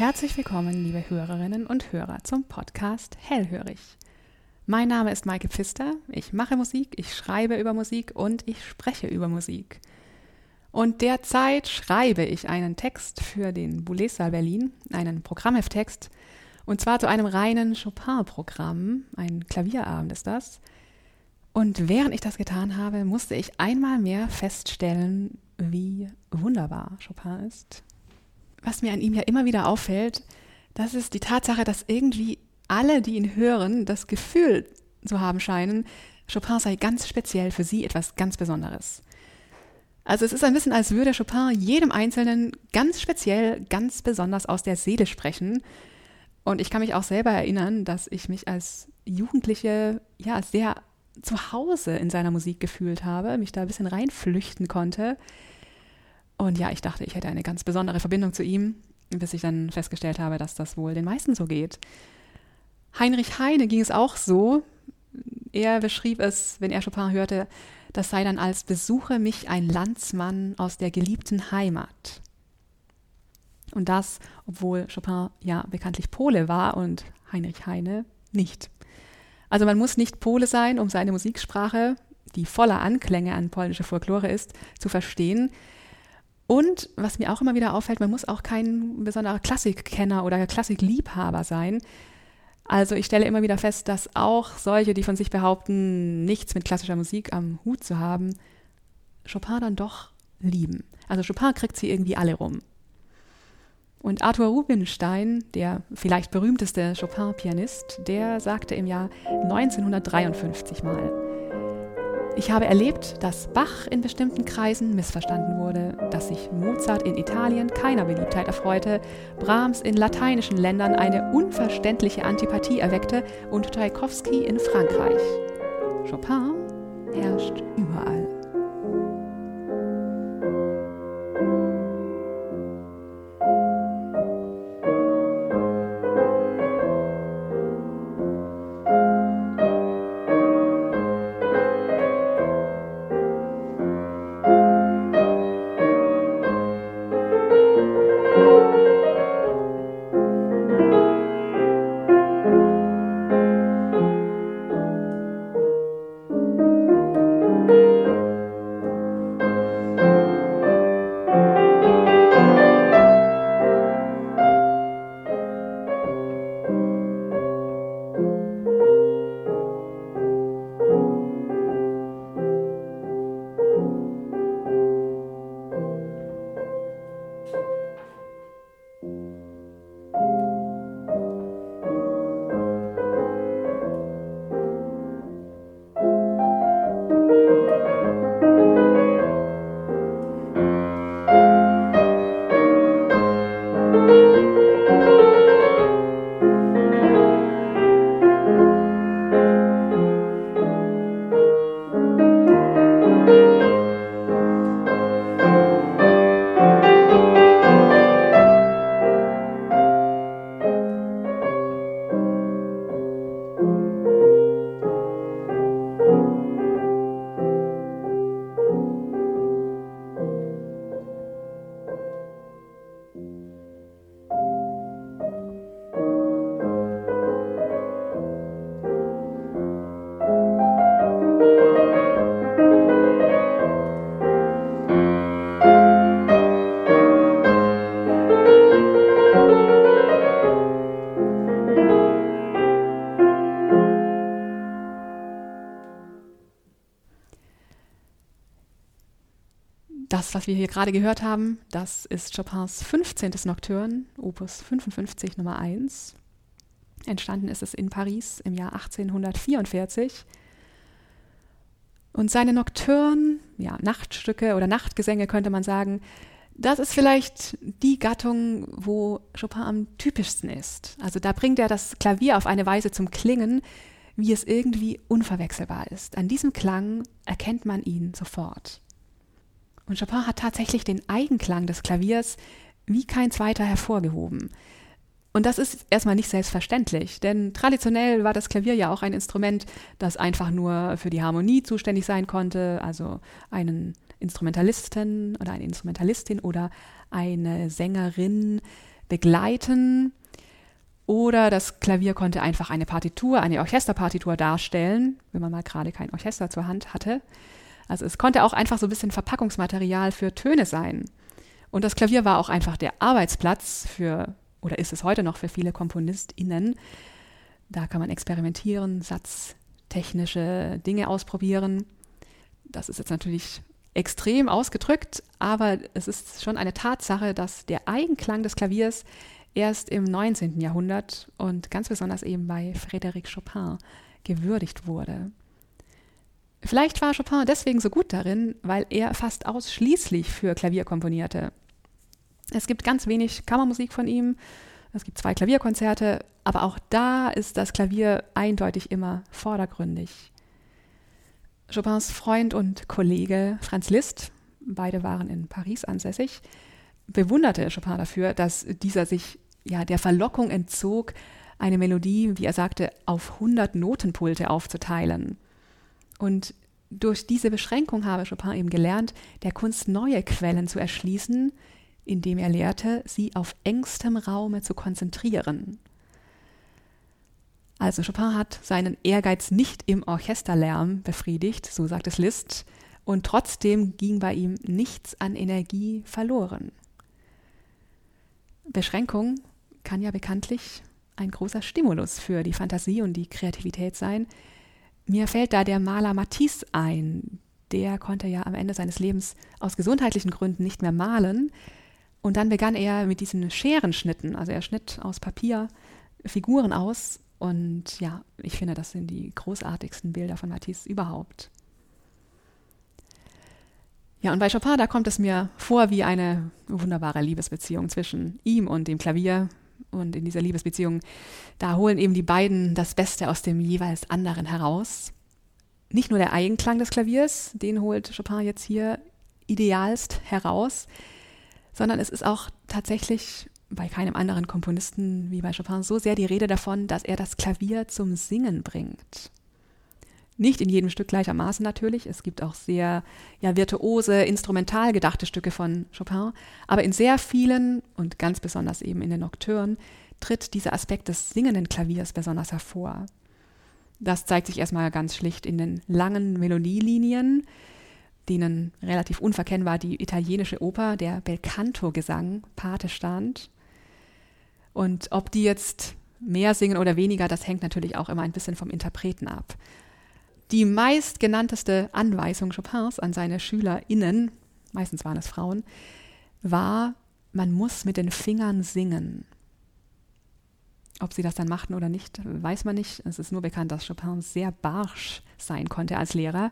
Herzlich willkommen, liebe Hörerinnen und Hörer, zum Podcast Hellhörig. Mein Name ist Maike Pfister, ich mache Musik, ich schreibe über Musik und ich spreche über Musik. Und derzeit schreibe ich einen Text für den Boulez-Saal Berlin, einen Programmhefttext, und zwar zu einem reinen Chopin-Programm, ein Klavierabend ist das. Und während ich das getan habe, musste ich einmal mehr feststellen, wie wunderbar Chopin ist. Was mir an ihm ja immer wieder auffällt, das ist die Tatsache, dass irgendwie alle, die ihn hören, das Gefühl zu haben scheinen, Chopin sei ganz speziell für sie etwas ganz Besonderes. Also es ist ein bisschen, als würde Chopin jedem Einzelnen ganz speziell, ganz besonders aus der Seele sprechen. Und ich kann mich auch selber erinnern, dass ich mich als Jugendliche ja sehr zu Hause in seiner Musik gefühlt habe, mich da ein bisschen reinflüchten konnte. Und ja, ich dachte, ich hätte eine ganz besondere Verbindung zu ihm, bis ich dann festgestellt habe, dass das wohl den meisten so geht. Heinrich Heine ging es auch so. Er beschrieb es, wenn er Chopin hörte, das sei dann als besuche mich ein Landsmann aus der geliebten Heimat. Und das, obwohl Chopin ja bekanntlich Pole war und Heinrich Heine nicht. Also man muss nicht Pole sein, um seine Musiksprache, die voller Anklänge an polnische Folklore ist, zu verstehen. Und was mir auch immer wieder auffällt, man muss auch kein besonderer Klassikkenner oder Klassikliebhaber sein. Also ich stelle immer wieder fest, dass auch solche, die von sich behaupten, nichts mit klassischer Musik am Hut zu haben, Chopin dann doch lieben. Also Chopin kriegt sie irgendwie alle rum. Und Arthur Rubinstein, der vielleicht berühmteste Chopin-Pianist, der sagte im Jahr 1953 mal, ich habe erlebt, dass Bach in bestimmten Kreisen missverstanden wurde, dass sich Mozart in Italien keiner Beliebtheit erfreute, Brahms in lateinischen Ländern eine unverständliche Antipathie erweckte und Tchaikovsky in Frankreich. Chopin herrscht überall. Was wir hier gerade gehört haben, das ist Chopins 15. Nocturne, Opus 55 Nummer 1. Entstanden ist es in Paris im Jahr 1844. Und seine Nocturne, ja, Nachtstücke oder Nachtgesänge könnte man sagen, das ist vielleicht die Gattung, wo Chopin am typischsten ist. Also da bringt er das Klavier auf eine Weise zum Klingen, wie es irgendwie unverwechselbar ist. An diesem Klang erkennt man ihn sofort. Und Chopin hat tatsächlich den Eigenklang des Klaviers wie kein zweiter hervorgehoben. Und das ist erstmal nicht selbstverständlich, denn traditionell war das Klavier ja auch ein Instrument, das einfach nur für die Harmonie zuständig sein konnte, also einen Instrumentalisten oder eine Instrumentalistin oder eine Sängerin begleiten oder das Klavier konnte einfach eine Partitur, eine Orchesterpartitur darstellen, wenn man mal gerade kein Orchester zur Hand hatte. Also es konnte auch einfach so ein bisschen Verpackungsmaterial für Töne sein. Und das Klavier war auch einfach der Arbeitsplatz für, oder ist es heute noch für viele KomponistInnen. Da kann man experimentieren, satztechnische Dinge ausprobieren. Das ist jetzt natürlich extrem ausgedrückt, aber es ist schon eine Tatsache, dass der Eigenklang des Klaviers erst im 19. Jahrhundert und ganz besonders eben bei Frédéric Chopin gewürdigt wurde. Vielleicht war Chopin deswegen so gut darin, weil er fast ausschließlich für Klavier komponierte. Es gibt ganz wenig Kammermusik von ihm, es gibt zwei Klavierkonzerte, aber auch da ist das Klavier eindeutig immer vordergründig. Chopins Freund und Kollege Franz Liszt, beide waren in Paris ansässig, bewunderte Chopin dafür, dass dieser sich ja der Verlockung entzog, eine Melodie, wie er sagte, auf 100 Notenpulte aufzuteilen. Und durch diese Beschränkung habe Chopin eben gelernt, der Kunst neue Quellen zu erschließen, indem er lehrte, sie auf engstem Raume zu konzentrieren. Also Chopin hat seinen Ehrgeiz nicht im Orchesterlärm befriedigt, so sagt es Liszt, und trotzdem ging bei ihm nichts an Energie verloren. Beschränkung kann ja bekanntlich ein großer Stimulus für die Fantasie und die Kreativität sein. Mir fällt da der Maler Matisse ein. Der konnte ja am Ende seines Lebens aus gesundheitlichen Gründen nicht mehr malen. Und dann begann er mit diesen Scherenschnitten. Also er schnitt aus Papier Figuren aus. Und ja, ich finde, das sind die großartigsten Bilder von Matisse überhaupt. Ja, und bei Chopin, da kommt es mir vor wie eine wunderbare Liebesbeziehung zwischen ihm und dem Klavier. Und in dieser Liebesbeziehung, da holen eben die beiden das Beste aus dem jeweils anderen heraus. Nicht nur der Eigenklang des Klaviers, den holt Chopin jetzt hier idealst heraus, sondern es ist auch tatsächlich bei keinem anderen Komponisten wie bei Chopin so sehr die Rede davon, dass er das Klavier zum Singen bringt. Nicht in jedem Stück gleichermaßen natürlich. Es gibt auch sehr ja, virtuose, instrumental gedachte Stücke von Chopin. Aber in sehr vielen und ganz besonders eben in den Nocturnen tritt dieser Aspekt des singenden Klaviers besonders hervor. Das zeigt sich erstmal ganz schlicht in den langen Melodielinien, denen relativ unverkennbar die italienische Oper, der Belcanto-Gesang, Pate stand. Und ob die jetzt mehr singen oder weniger, das hängt natürlich auch immer ein bisschen vom Interpreten ab. Die meistgenannteste Anweisung Chopins an seine SchülerInnen, meistens waren es Frauen, war, man muss mit den Fingern singen. Ob sie das dann machten oder nicht, weiß man nicht. Es ist nur bekannt, dass Chopin sehr barsch sein konnte als Lehrer.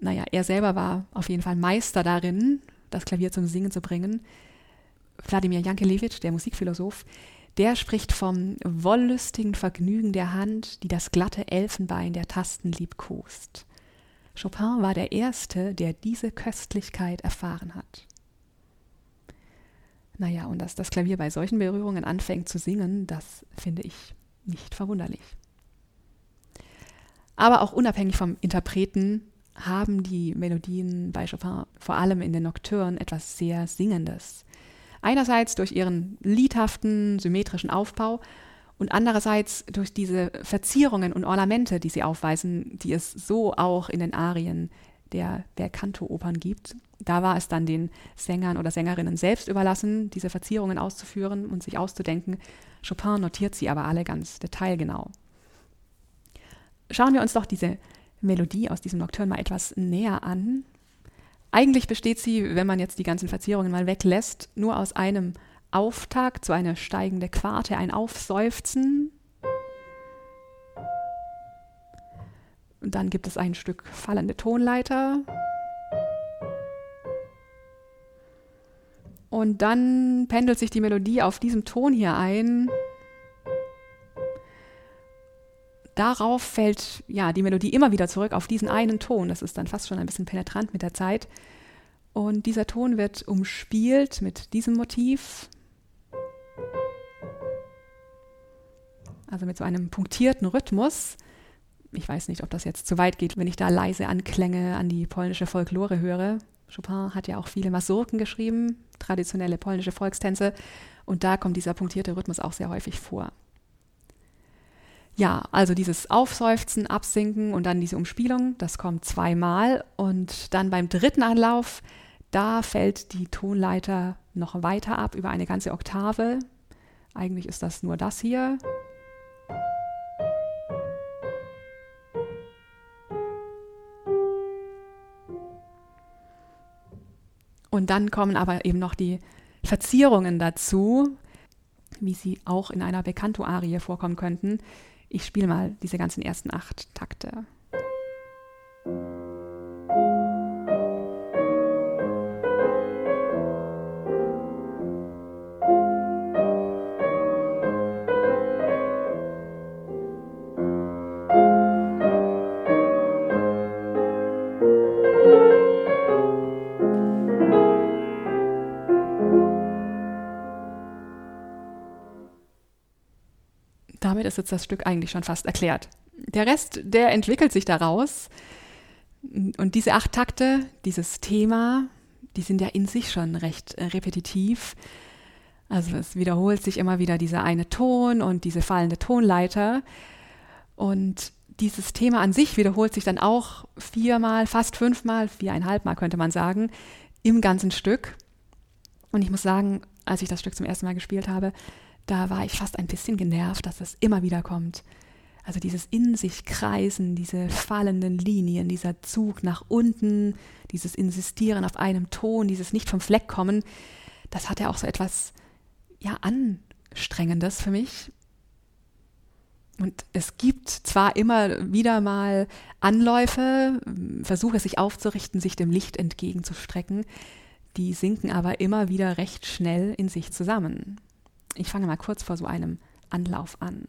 Naja, er selber war auf jeden Fall Meister darin, das Klavier zum Singen zu bringen. Wladimir Jankelewitsch, der Musikphilosoph, der spricht vom wollüstigen Vergnügen der Hand, die das glatte Elfenbein der Tasten liebkost. Chopin war der Erste, der diese Köstlichkeit erfahren hat. Naja, und dass das Klavier bei solchen Berührungen anfängt zu singen, das finde ich nicht verwunderlich. Aber auch unabhängig vom Interpreten haben die Melodien bei Chopin vor allem in den Nocturnen etwas sehr Singendes. Einerseits durch ihren liedhaften, symmetrischen Aufbau und andererseits durch diese Verzierungen und Ornamente, die sie aufweisen, die es so auch in den Arien der Belcanto-Opern gibt. Da war es dann den Sängern oder Sängerinnen selbst überlassen, diese Verzierungen auszuführen und sich auszudenken. Chopin notiert sie aber alle ganz detailgenau. Schauen wir uns doch diese Melodie aus diesem Nocturne mal etwas näher an. Eigentlich besteht sie, wenn man jetzt die ganzen Verzierungen mal weglässt, nur aus einem Auftakt, so eine steigende Quarte, ein Aufseufzen. Und dann gibt es ein Stück fallende Tonleiter. Und dann pendelt sich die Melodie auf diesem Ton hier ein. Darauf fällt ja die Melodie immer wieder zurück auf diesen einen Ton. Das ist dann fast schon ein bisschen penetrant mit der Zeit. Und dieser Ton wird umspielt mit diesem Motiv. Also mit so einem punktierten Rhythmus. Ich weiß nicht, ob das jetzt zu weit geht, wenn ich da leise Anklänge an die polnische Folklore höre. Chopin hat ja auch viele Masurken geschrieben, traditionelle polnische Volkstänze und da kommt dieser punktierte Rhythmus auch sehr häufig vor. Ja, also dieses Aufseufzen, Absinken und dann diese Umspielung, das kommt zweimal und dann beim dritten Anlauf, da fällt die Tonleiter noch weiter ab über eine ganze Oktave. Eigentlich ist das nur das hier. Und dann kommen aber eben noch die Verzierungen dazu, wie sie auch in einer Beccanto-Arie vorkommen könnten. Ich spiele mal diese ganzen ersten acht Takte. Ist jetzt das Stück eigentlich schon fast erklärt. Der Rest, der entwickelt sich daraus. Und diese acht Takte, dieses Thema, die sind ja in sich schon recht äh, repetitiv. Also es wiederholt sich immer wieder dieser eine Ton und diese fallende Tonleiter. Und dieses Thema an sich wiederholt sich dann auch viermal, fast fünfmal, viereinhalb Mal könnte man sagen, im ganzen Stück. Und ich muss sagen, als ich das Stück zum ersten Mal gespielt habe, da war ich fast ein bisschen genervt, dass das immer wieder kommt. Also dieses in sich kreisen, diese fallenden Linien, dieser Zug nach unten, dieses Insistieren auf einem Ton, dieses nicht vom Fleck kommen, das hat ja auch so etwas ja anstrengendes für mich. Und es gibt zwar immer wieder mal Anläufe, Versuche sich aufzurichten, sich dem Licht entgegenzustrecken, die sinken aber immer wieder recht schnell in sich zusammen. Ich fange mal kurz vor so einem Anlauf an.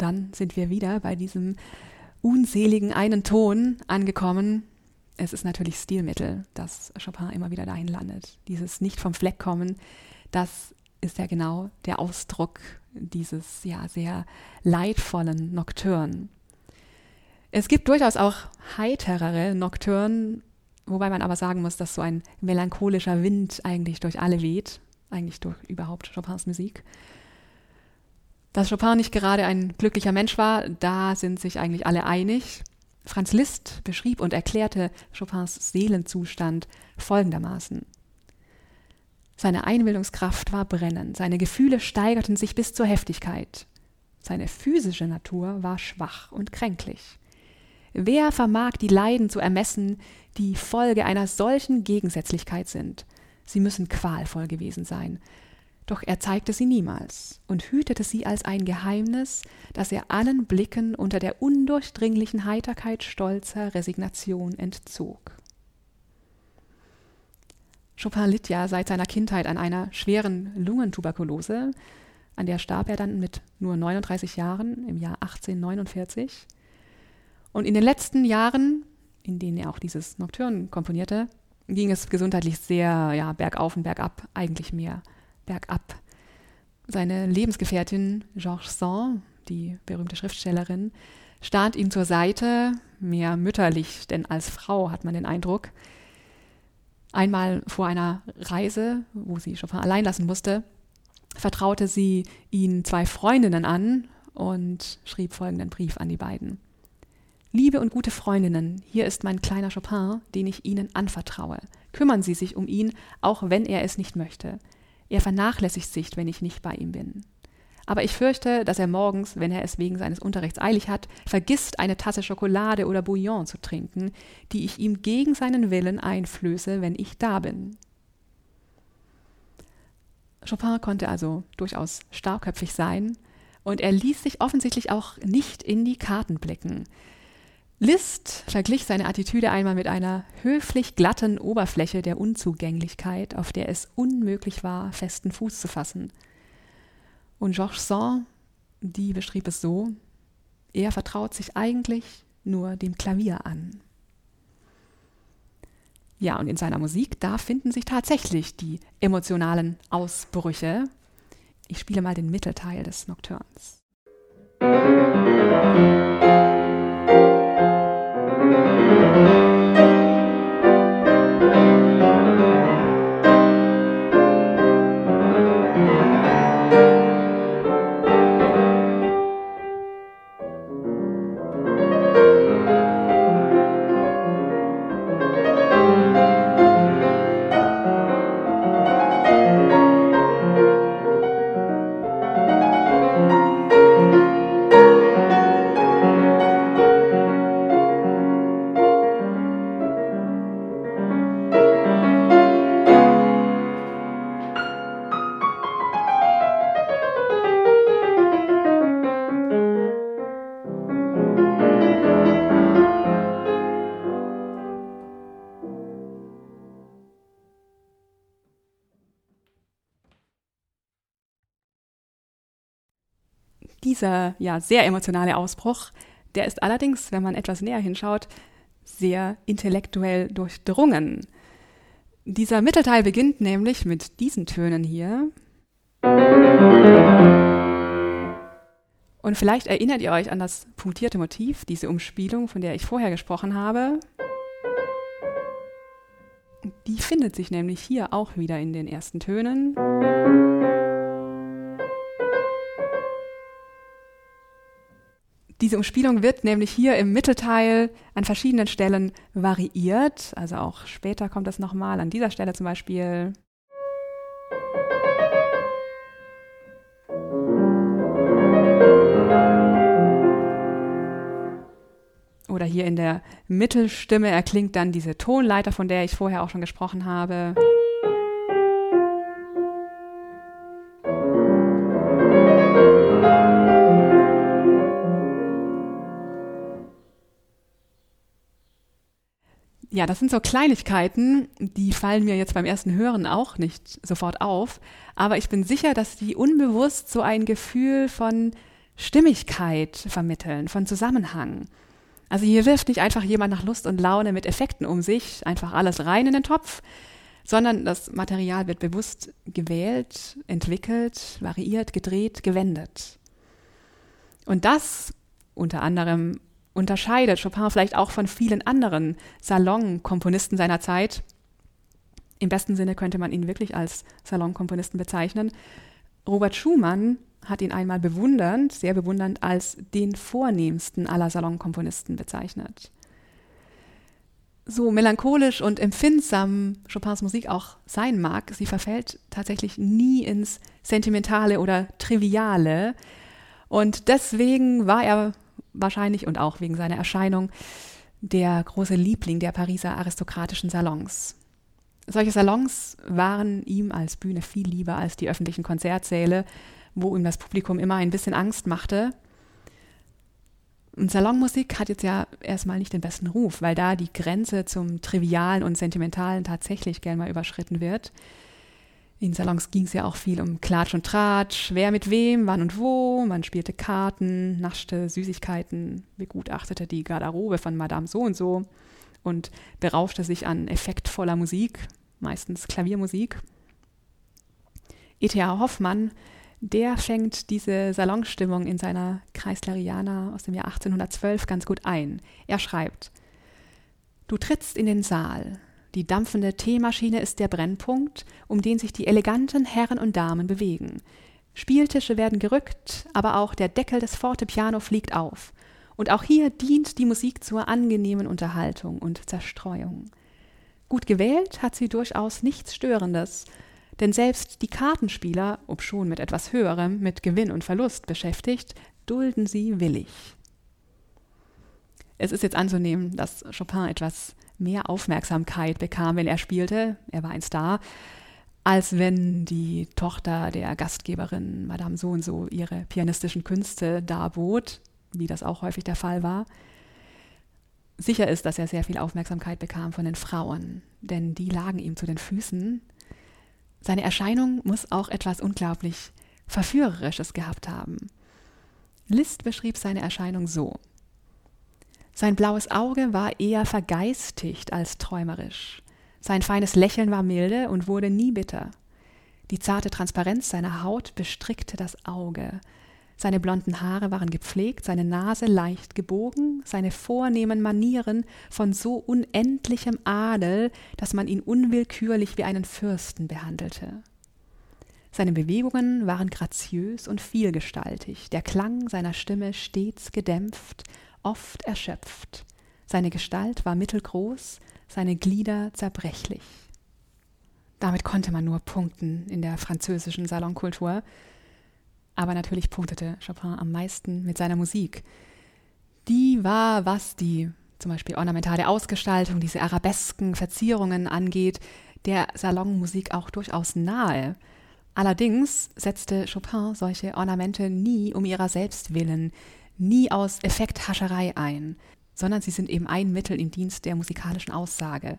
Und dann sind wir wieder bei diesem unseligen einen Ton angekommen. Es ist natürlich Stilmittel, dass Chopin immer wieder dahin landet. Dieses nicht vom Fleck kommen, das ist ja genau der Ausdruck dieses ja sehr leidvollen Nocturne. Es gibt durchaus auch heiterere Nocturnen, wobei man aber sagen muss, dass so ein melancholischer Wind eigentlich durch alle weht, eigentlich durch überhaupt Chopins Musik. Dass Chopin nicht gerade ein glücklicher Mensch war, da sind sich eigentlich alle einig. Franz Liszt beschrieb und erklärte Chopins Seelenzustand folgendermaßen. Seine Einbildungskraft war brennend, seine Gefühle steigerten sich bis zur Heftigkeit. Seine physische Natur war schwach und kränklich. Wer vermag die Leiden zu ermessen, die Folge einer solchen Gegensätzlichkeit sind? Sie müssen qualvoll gewesen sein, doch er zeigte sie niemals und hütete sie als ein Geheimnis, das er allen Blicken unter der undurchdringlichen Heiterkeit stolzer Resignation entzog. Chopin litt ja seit seiner Kindheit an einer schweren Lungentuberkulose, an der starb er dann mit nur 39 Jahren im Jahr 1849. Und in den letzten Jahren, in denen er auch dieses Nocturne komponierte, ging es gesundheitlich sehr ja, bergauf und bergab, eigentlich mehr bergab. Seine Lebensgefährtin Georges Sand, die berühmte Schriftstellerin, stand ihm zur Seite, mehr mütterlich denn als Frau, hat man den Eindruck. Einmal vor einer Reise, wo sie Chopin allein lassen musste, vertraute sie ihn zwei Freundinnen an und schrieb folgenden Brief an die beiden. Liebe und gute Freundinnen, hier ist mein kleiner Chopin, den ich Ihnen anvertraue. Kümmern Sie sich um ihn, auch wenn er es nicht möchte. Er vernachlässigt sich, wenn ich nicht bei ihm bin. Aber ich fürchte, dass er morgens, wenn er es wegen seines Unterrichts eilig hat, vergisst, eine Tasse Schokolade oder Bouillon zu trinken, die ich ihm gegen seinen Willen einflöße, wenn ich da bin. Chopin konnte also durchaus starrköpfig sein, Und er ließ sich offensichtlich auch nicht in die Karten blicken. Liszt verglich seine Attitüde einmal mit einer höflich glatten Oberfläche der Unzugänglichkeit, auf der es unmöglich war, festen Fuß zu fassen. Und Georges Sand, die beschrieb es so, er vertraut sich eigentlich nur dem Klavier an. Ja, und in seiner Musik, da finden sich tatsächlich die emotionalen Ausbrüche. Ich spiele mal den Mittelteil des Nocturns. Musik Dieser ja sehr emotionale Ausbruch, der ist allerdings, wenn man etwas näher hinschaut, sehr intellektuell durchdrungen. Dieser Mittelteil beginnt nämlich mit diesen Tönen hier. Und vielleicht erinnert ihr euch an das punktierte Motiv, diese Umspielung, von der ich vorher gesprochen habe. Die findet sich nämlich hier auch wieder in den ersten Tönen. Diese Umspielung wird nämlich hier im Mittelteil an verschiedenen Stellen variiert. Also auch später kommt das nochmal. An dieser Stelle zum Beispiel. Oder hier in der Mittelstimme erklingt dann diese Tonleiter, von der ich vorher auch schon gesprochen habe. Ja, das sind so Kleinigkeiten, die fallen mir jetzt beim ersten Hören auch nicht sofort auf. Aber ich bin sicher, dass die unbewusst so ein Gefühl von Stimmigkeit vermitteln, von Zusammenhang. Also hier wirft nicht einfach jemand nach Lust und Laune mit Effekten um sich, einfach alles rein in den Topf, sondern das Material wird bewusst gewählt, entwickelt, variiert, gedreht, gewendet. Und das unter anderem unterscheidet Chopin vielleicht auch von vielen anderen Salonkomponisten seiner Zeit. Im besten Sinne könnte man ihn wirklich als Salonkomponisten bezeichnen. Robert Schumann hat ihn einmal bewundernd, sehr bewundernd, als den vornehmsten aller Salonkomponisten bezeichnet. So melancholisch und empfindsam Chopins Musik auch sein mag, sie verfällt tatsächlich nie ins Sentimentale oder Triviale. Und deswegen war er wahrscheinlich und auch wegen seiner Erscheinung der große Liebling der Pariser aristokratischen Salons. Solche Salons waren ihm als Bühne viel lieber als die öffentlichen Konzertsäle, wo ihm das Publikum immer ein bisschen Angst machte. Und Salonmusik hat jetzt ja erstmal nicht den besten Ruf, weil da die Grenze zum Trivialen und Sentimentalen tatsächlich gern mal überschritten wird. In Salons ging es ja auch viel um Klatsch und Tratsch, wer mit wem, wann und wo. Man spielte Karten, naschte Süßigkeiten, begutachtete die Garderobe von Madame so und so und berauschte sich an effektvoller Musik, meistens Klaviermusik. E.T.A. Hoffmann, der fängt diese Salonstimmung in seiner Kreisleriana aus dem Jahr 1812 ganz gut ein. Er schreibt, Du trittst in den Saal, die dampfende Teemaschine ist der Brennpunkt, um den sich die eleganten Herren und Damen bewegen. Spieltische werden gerückt, aber auch der Deckel des Fortepiano fliegt auf. Und auch hier dient die Musik zur angenehmen Unterhaltung und Zerstreuung. Gut gewählt hat sie durchaus nichts Störendes, denn selbst die Kartenspieler, obschon mit etwas Höherem, mit Gewinn und Verlust beschäftigt, dulden sie willig. Es ist jetzt anzunehmen, dass Chopin etwas mehr Aufmerksamkeit bekam, wenn er spielte. Er war ein Star. als wenn die Tochter der Gastgeberin Madame so und so ihre pianistischen Künste darbot, wie das auch häufig der Fall war. Sicher ist, dass er sehr viel Aufmerksamkeit bekam von den Frauen, denn die lagen ihm zu den Füßen. Seine Erscheinung muss auch etwas unglaublich Verführerisches gehabt haben. Liszt beschrieb seine Erscheinung so. Sein blaues Auge war eher vergeistigt als träumerisch. Sein feines Lächeln war milde und wurde nie bitter. Die zarte Transparenz seiner Haut bestrickte das Auge. Seine blonden Haare waren gepflegt, seine Nase leicht gebogen, seine vornehmen Manieren von so unendlichem Adel, dass man ihn unwillkürlich wie einen Fürsten behandelte. Seine Bewegungen waren graziös und vielgestaltig, der Klang seiner Stimme stets gedämpft, oft erschöpft. Seine Gestalt war mittelgroß, seine Glieder zerbrechlich. Damit konnte man nur punkten in der französischen Salonkultur. Aber natürlich punktete Chopin am meisten mit seiner Musik. Die war, was die zum Beispiel ornamentale Ausgestaltung, diese arabesken Verzierungen angeht, der Salonmusik auch durchaus nahe. Allerdings setzte Chopin solche Ornamente nie um ihrer selbst willen, nie aus Effekthascherei ein sondern sie sind eben ein Mittel im Dienst der musikalischen Aussage.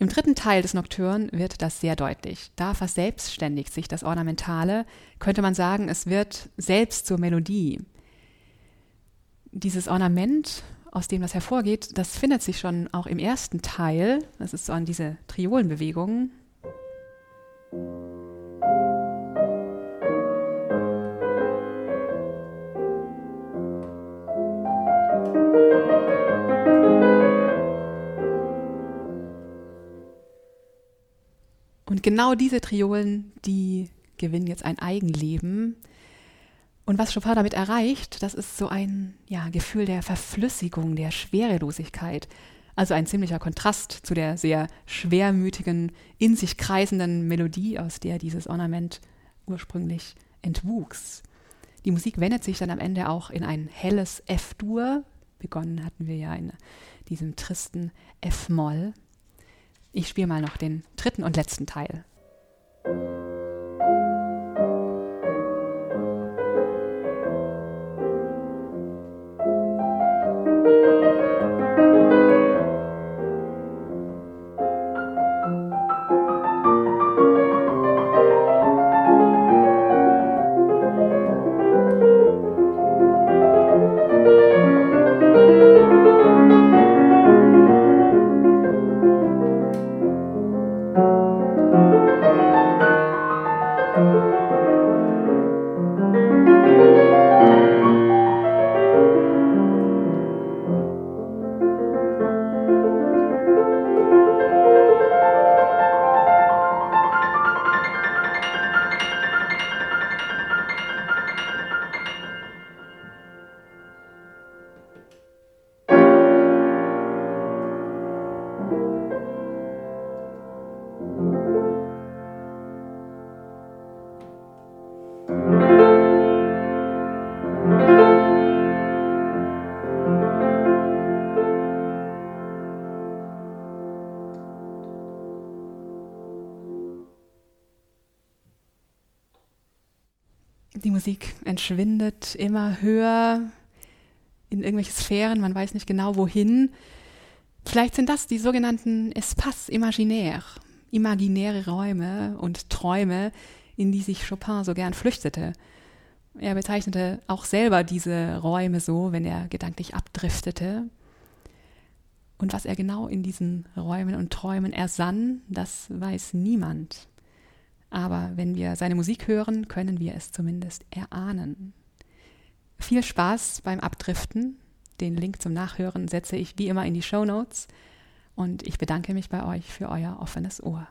Im dritten Teil des Nocturne wird das sehr deutlich. Da verselbstständigt sich das Ornamentale, könnte man sagen, es wird selbst zur Melodie. Dieses Ornament, aus dem das hervorgeht, das findet sich schon auch im ersten Teil. Das ist so an diese Triolenbewegungen. Und genau diese Triolen, die gewinnen jetzt ein Eigenleben. Und was Chopin damit erreicht, das ist so ein ja, Gefühl der Verflüssigung, der Schwerelosigkeit. Also ein ziemlicher Kontrast zu der sehr schwermütigen, in sich kreisenden Melodie, aus der dieses Ornament ursprünglich entwuchs. Die Musik wendet sich dann am Ende auch in ein helles F-Dur. Begonnen hatten wir ja in diesem tristen F-Moll. Ich spiele mal noch den dritten und letzten Teil. Die Musik entschwindet immer höher in irgendwelche Sphären, man weiß nicht genau wohin. Vielleicht sind das die sogenannten Espaces imaginaires, imaginäre Räume und Träume, in die sich Chopin so gern flüchtete. Er bezeichnete auch selber diese Räume so, wenn er gedanklich abdriftete. Und was er genau in diesen Räumen und Träumen ersann, das weiß niemand. Aber wenn wir seine Musik hören, können wir es zumindest erahnen. Viel Spaß beim Abdriften. Den Link zum Nachhören setze ich wie immer in die Show Notes. Und ich bedanke mich bei euch für euer offenes Ohr.